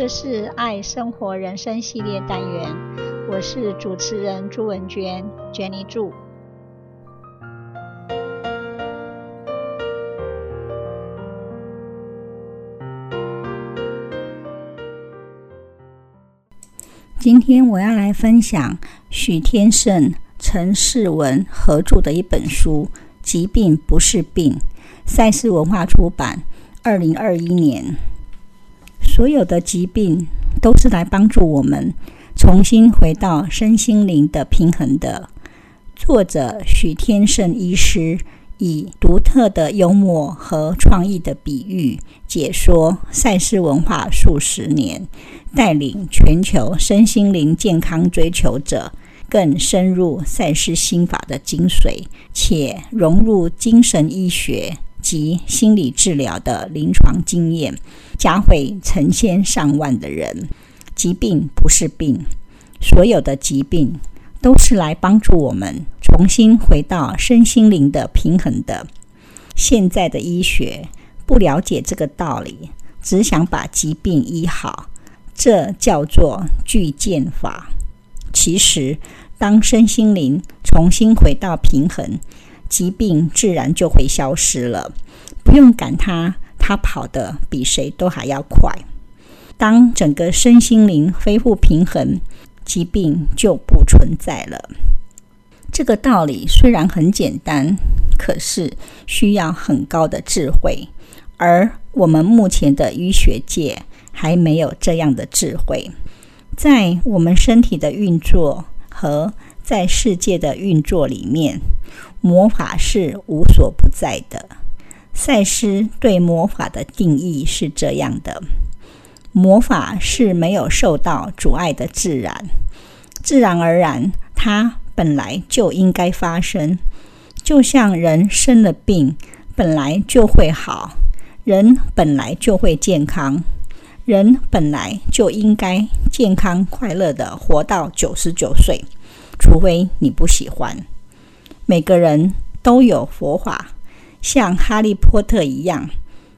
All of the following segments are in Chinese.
这是爱生活人生系列单元，我是主持人朱文娟，Jenny 朱。今天我要来分享许天胜、陈世文合著的一本书《疾病不是病》，赛事文化出版，二零二一年。所有的疾病都是来帮助我们重新回到身心灵的平衡的。作者许天胜医师以独特的幽默和创意的比喻解说赛事文化数十年，带领全球身心灵健康追求者更深入赛事心法的精髓，且融入精神医学及心理治疗的临床经验。嘉惠成千上万的人，疾病不是病，所有的疾病都是来帮助我们重新回到身心灵的平衡的。现在的医学不了解这个道理，只想把疾病医好，这叫做巨剑法。其实，当身心灵重新回到平衡，疾病自然就会消失了，不用赶它。他跑得比谁都还要快。当整个身心灵恢复平衡，疾病就不存在了。这个道理虽然很简单，可是需要很高的智慧，而我们目前的医学界还没有这样的智慧。在我们身体的运作和在世界的运作里面，魔法是无所不在的。赛斯对魔法的定义是这样的：魔法是没有受到阻碍的自然，自然而然，它本来就应该发生。就像人生了病，本来就会好；人本来就会健康；人本来就应该健康快乐地活到九十九岁，除非你不喜欢。每个人都有佛法。像哈利波特一样，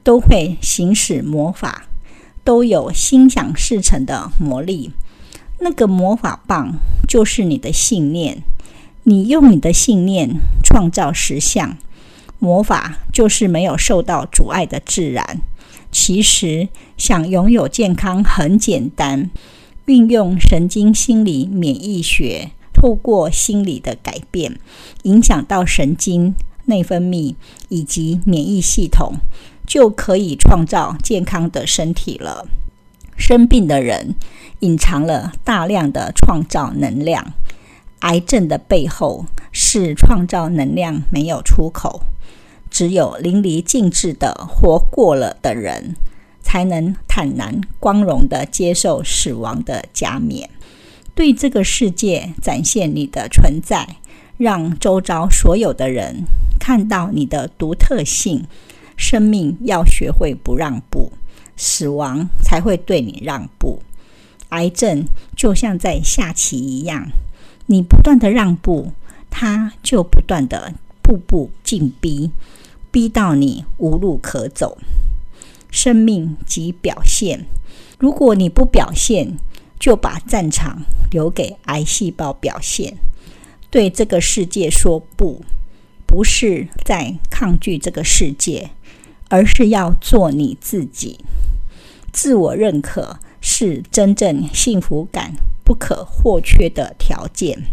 都会行使魔法，都有心想事成的魔力。那个魔法棒就是你的信念，你用你的信念创造实相。魔法就是没有受到阻碍的自然。其实想拥有健康很简单，运用神经心理免疫学，透过心理的改变，影响到神经。内分泌以及免疫系统就可以创造健康的身体了。生病的人隐藏了大量的创造能量，癌症的背后是创造能量没有出口。只有淋漓尽致的活过了的人，才能坦然光荣地接受死亡的加冕，对这个世界展现你的存在，让周遭所有的人。看到你的独特性，生命要学会不让步，死亡才会对你让步。癌症就像在下棋一样，你不断的让步，它就不断的步步进逼，逼到你无路可走。生命即表现，如果你不表现，就把战场留给癌细胞表现。对这个世界说不。不是在抗拒这个世界，而是要做你自己。自我认可是真正幸福感不可或缺的条件。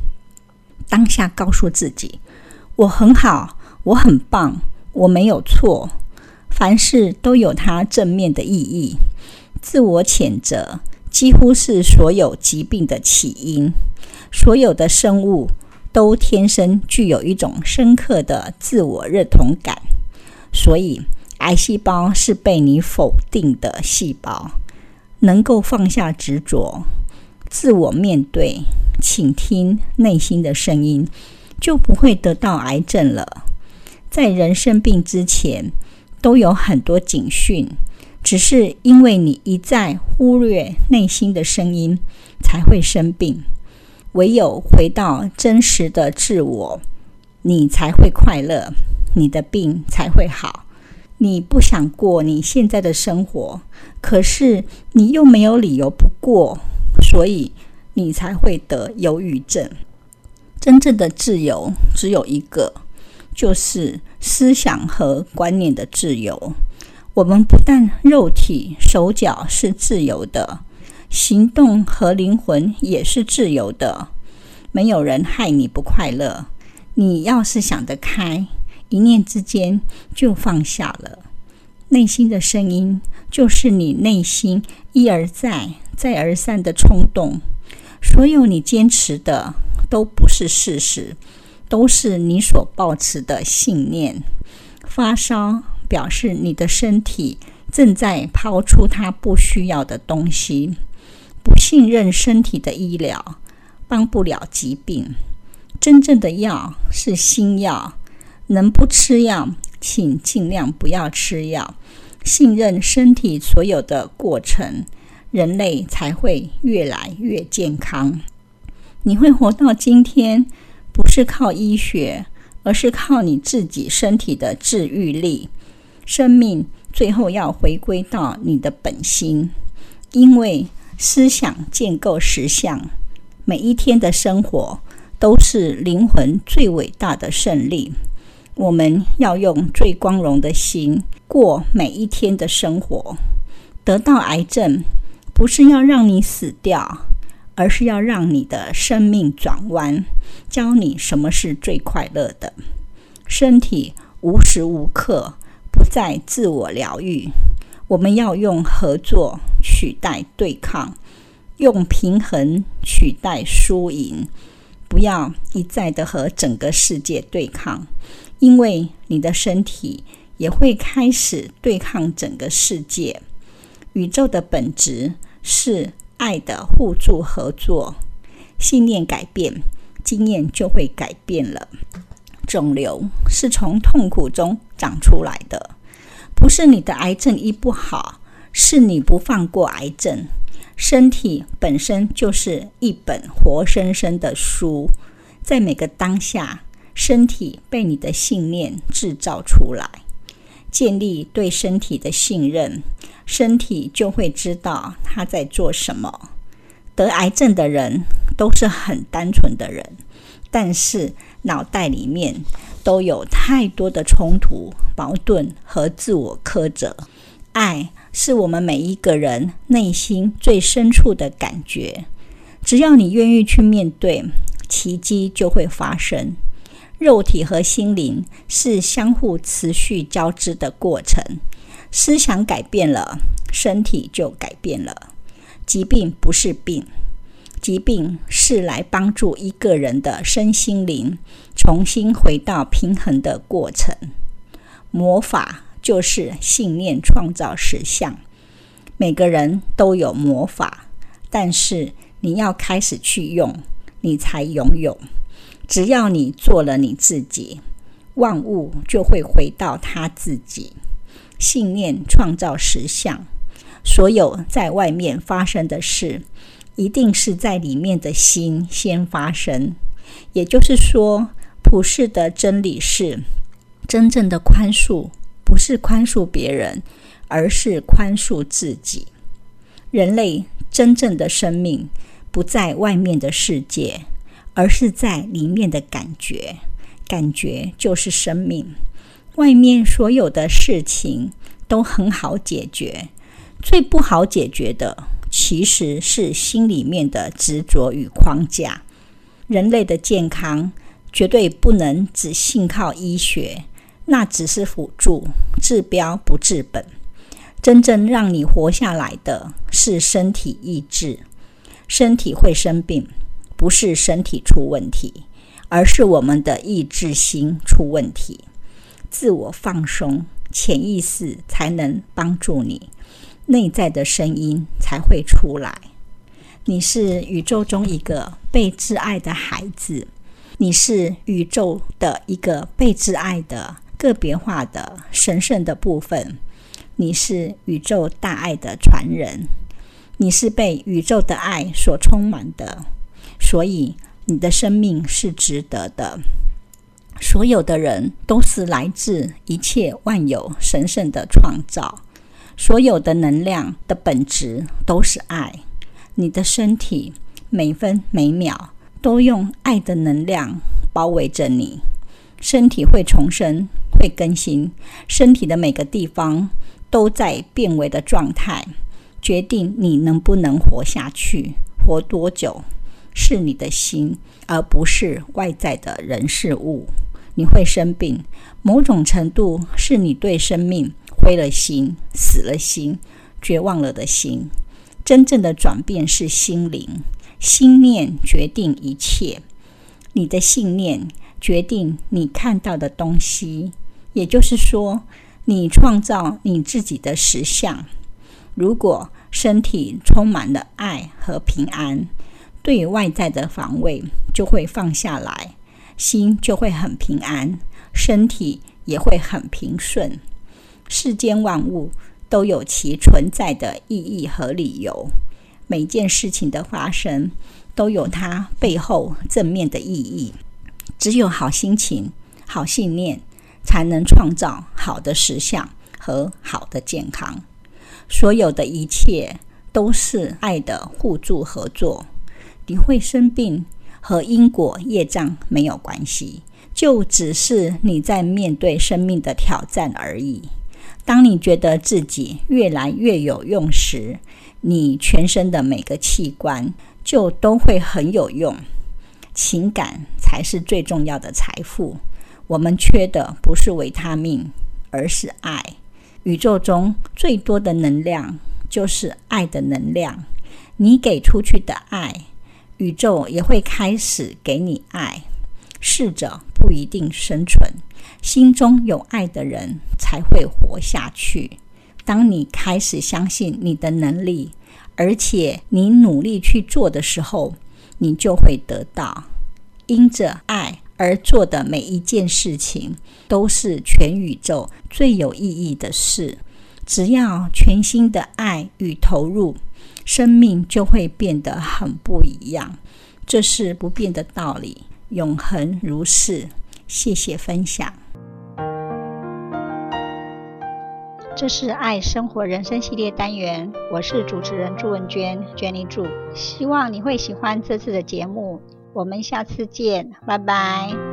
当下告诉自己：“我很好，我很棒，我没有错。”凡事都有它正面的意义。自我谴责几乎是所有疾病的起因。所有的生物。都天生具有一种深刻的自我认同感，所以癌细胞是被你否定的细胞。能够放下执着，自我面对，倾听内心的声音，就不会得到癌症了。在人生病之前，都有很多警讯，只是因为你一再忽略内心的声音，才会生病。唯有回到真实的自我，你才会快乐，你的病才会好。你不想过你现在的生活，可是你又没有理由不过，所以你才会得忧郁症。真正的自由只有一个，就是思想和观念的自由。我们不但肉体手脚是自由的，行动和灵魂也是自由的。没有人害你不快乐。你要是想得开，一念之间就放下了。内心的声音就是你内心一而再、再而三的冲动。所有你坚持的都不是事实，都是你所抱持的信念。发烧表示你的身体正在抛出它不需要的东西。不信任身体的医疗，帮不了疾病。真正的药是心药，能不吃药，请尽量不要吃药。信任身体所有的过程，人类才会越来越健康。你会活到今天，不是靠医学，而是靠你自己身体的治愈力。生命最后要回归到你的本心，因为思想建构实相。每一天的生活都是灵魂最伟大的胜利。我们要用最光荣的心过每一天的生活。得到癌症，不是要让你死掉。而是要让你的生命转弯，教你什么是最快乐的。身体无时无刻不再自我疗愈。我们要用合作取代对抗，用平衡取代输赢。不要一再的和整个世界对抗，因为你的身体也会开始对抗整个世界。宇宙的本质是。爱的互助合作，信念改变，经验就会改变了。肿瘤是从痛苦中长出来的，不是你的癌症医不好，是你不放过癌症。身体本身就是一本活生生的书，在每个当下，身体被你的信念制造出来。建立对身体的信任，身体就会知道他在做什么。得癌症的人都是很单纯的人，但是脑袋里面都有太多的冲突、矛盾和自我苛责。爱是我们每一个人内心最深处的感觉，只要你愿意去面对，奇迹就会发生。肉体和心灵是相互持续交织的过程。思想改变了，身体就改变了。疾病不是病，疾病是来帮助一个人的身心灵重新回到平衡的过程。魔法就是信念创造实相。每个人都有魔法，但是你要开始去用，你才拥有。只要你做了你自己，万物就会回到他自己。信念创造实相，所有在外面发生的事，一定是在里面的心先发生。也就是说，普世的真理是：真正的宽恕不是宽恕别人，而是宽恕自己。人类真正的生命不在外面的世界。而是在里面的感觉，感觉就是生命。外面所有的事情都很好解决，最不好解决的其实是心里面的执着与框架。人类的健康绝对不能只信靠医学，那只是辅助，治标不治本。真正让你活下来的是身体意志，身体会生病。不是身体出问题，而是我们的意志心出问题。自我放松，潜意识才能帮助你，内在的声音才会出来。你是宇宙中一个被挚爱的孩子，你是宇宙的一个被挚爱的个别化的神圣的部分，你是宇宙大爱的传人，你是被宇宙的爱所充满的。所以，你的生命是值得的。所有的人都是来自一切万有神圣的创造，所有的能量的本质都是爱。你的身体每分每秒都用爱的能量包围着你，身体会重生，会更新，身体的每个地方都在变为的状态，决定你能不能活下去，活多久。是你的心，而不是外在的人事物。你会生病，某种程度是你对生命灰了心、死了心、绝望了的心。真正的转变是心灵，心念决定一切。你的信念决定你看到的东西，也就是说，你创造你自己的实相。如果身体充满了爱和平安，对外在的防卫就会放下来，心就会很平安，身体也会很平顺。世间万物都有其存在的意义和理由，每件事情的发生都有它背后正面的意义。只有好心情、好信念，才能创造好的实相和好的健康。所有的一切都是爱的互助合作。你会生病和因果业障没有关系，就只是你在面对生命的挑战而已。当你觉得自己越来越有用时，你全身的每个器官就都会很有用。情感才是最重要的财富。我们缺的不是维他命，而是爱。宇宙中最多的能量就是爱的能量。你给出去的爱。宇宙也会开始给你爱，适者不一定生存，心中有爱的人才会活下去。当你开始相信你的能力，而且你努力去做的时候，你就会得到。因着爱而做的每一件事情，都是全宇宙最有意义的事。只要全心的爱与投入。生命就会变得很不一样，这是不变的道理，永恒如是。谢谢分享。这是爱生活人生系列单元，我是主持人朱文娟，Jenny 朱。希望你会喜欢这次的节目，我们下次见，拜拜。